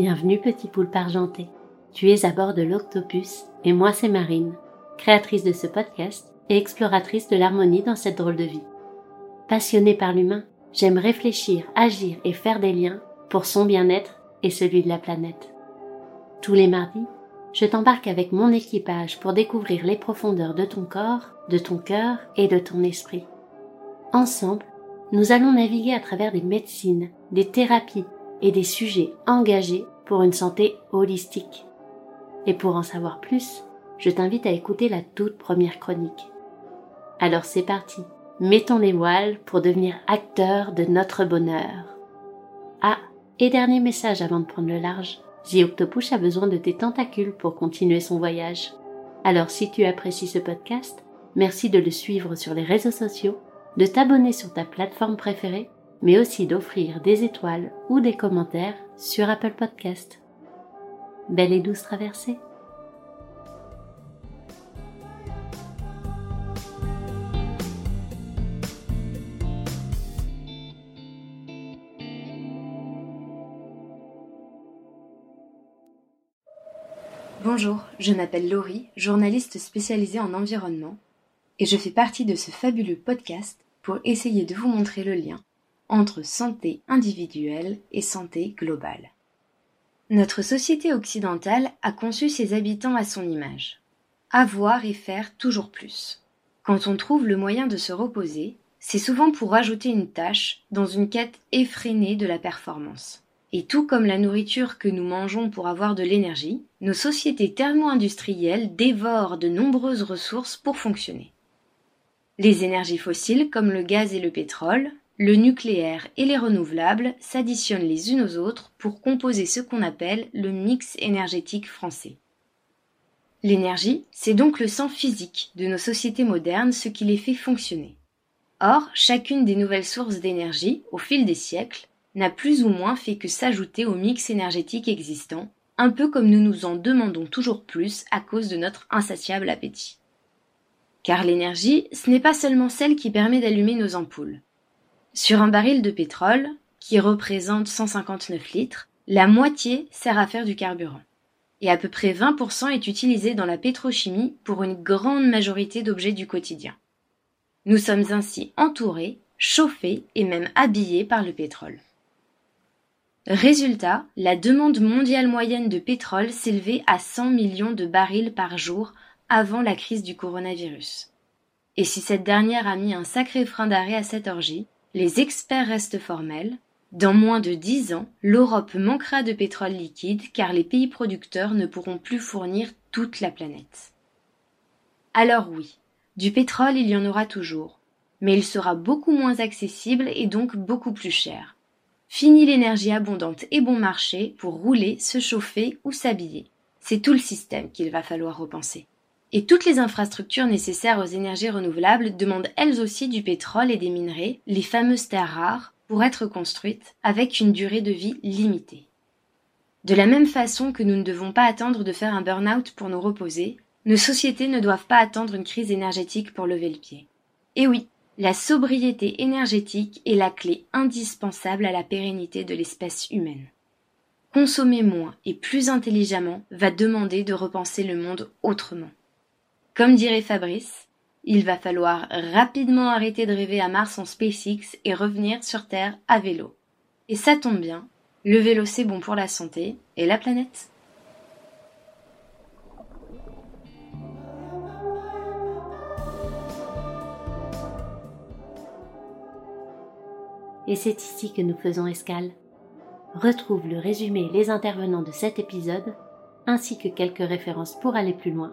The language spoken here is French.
Bienvenue petit poulpe argenté. Tu es à bord de l'Octopus et moi c'est Marine, créatrice de ce podcast et exploratrice de l'harmonie dans cette drôle de vie. Passionnée par l'humain, j'aime réfléchir, agir et faire des liens pour son bien-être et celui de la planète. Tous les mardis, je t'embarque avec mon équipage pour découvrir les profondeurs de ton corps, de ton cœur et de ton esprit. Ensemble, nous allons naviguer à travers des médecines, des thérapies et des sujets engagés pour une santé holistique. Et pour en savoir plus, je t'invite à écouter la toute première chronique. Alors c'est parti, mettons les voiles pour devenir acteurs de notre bonheur. Ah, et dernier message avant de prendre le large, The a besoin de tes tentacules pour continuer son voyage. Alors si tu apprécies ce podcast, merci de le suivre sur les réseaux sociaux de t'abonner sur ta plateforme préférée, mais aussi d'offrir des étoiles ou des commentaires sur Apple Podcast. Belle et douce traversée Bonjour, je m'appelle Laurie, journaliste spécialisée en environnement, et je fais partie de ce fabuleux podcast pour essayer de vous montrer le lien entre santé individuelle et santé globale. Notre société occidentale a conçu ses habitants à son image. Avoir et faire toujours plus. Quand on trouve le moyen de se reposer, c'est souvent pour rajouter une tâche dans une quête effrénée de la performance. Et tout comme la nourriture que nous mangeons pour avoir de l'énergie, nos sociétés thermo-industrielles dévorent de nombreuses ressources pour fonctionner. Les énergies fossiles comme le gaz et le pétrole, le nucléaire et les renouvelables s'additionnent les unes aux autres pour composer ce qu'on appelle le mix énergétique français. L'énergie, c'est donc le sang physique de nos sociétés modernes, ce qui les fait fonctionner. Or, chacune des nouvelles sources d'énergie, au fil des siècles, n'a plus ou moins fait que s'ajouter au mix énergétique existant, un peu comme nous nous en demandons toujours plus à cause de notre insatiable appétit. Car l'énergie, ce n'est pas seulement celle qui permet d'allumer nos ampoules. Sur un baril de pétrole, qui représente 159 litres, la moitié sert à faire du carburant. Et à peu près 20% est utilisé dans la pétrochimie pour une grande majorité d'objets du quotidien. Nous sommes ainsi entourés, chauffés et même habillés par le pétrole. Résultat, la demande mondiale moyenne de pétrole s'élevait à 100 millions de barils par jour avant la crise du coronavirus. Et si cette dernière a mis un sacré frein d'arrêt à cette orgie, les experts restent formels. Dans moins de dix ans, l'Europe manquera de pétrole liquide car les pays producteurs ne pourront plus fournir toute la planète. Alors oui, du pétrole il y en aura toujours, mais il sera beaucoup moins accessible et donc beaucoup plus cher. Fini l'énergie abondante et bon marché pour rouler, se chauffer ou s'habiller. C'est tout le système qu'il va falloir repenser. Et toutes les infrastructures nécessaires aux énergies renouvelables demandent elles aussi du pétrole et des minerais, les fameuses terres rares, pour être construites avec une durée de vie limitée. De la même façon que nous ne devons pas attendre de faire un burn-out pour nous reposer, nos sociétés ne doivent pas attendre une crise énergétique pour lever le pied. Et oui, la sobriété énergétique est la clé indispensable à la pérennité de l'espèce humaine. Consommer moins et plus intelligemment va demander de repenser le monde autrement. Comme dirait Fabrice, il va falloir rapidement arrêter de rêver à Mars en SpaceX et revenir sur Terre à vélo. Et ça tombe bien, le vélo c'est bon pour la santé et la planète. Et c'est ici que nous faisons escale. Retrouve le résumé et les intervenants de cet épisode, ainsi que quelques références pour aller plus loin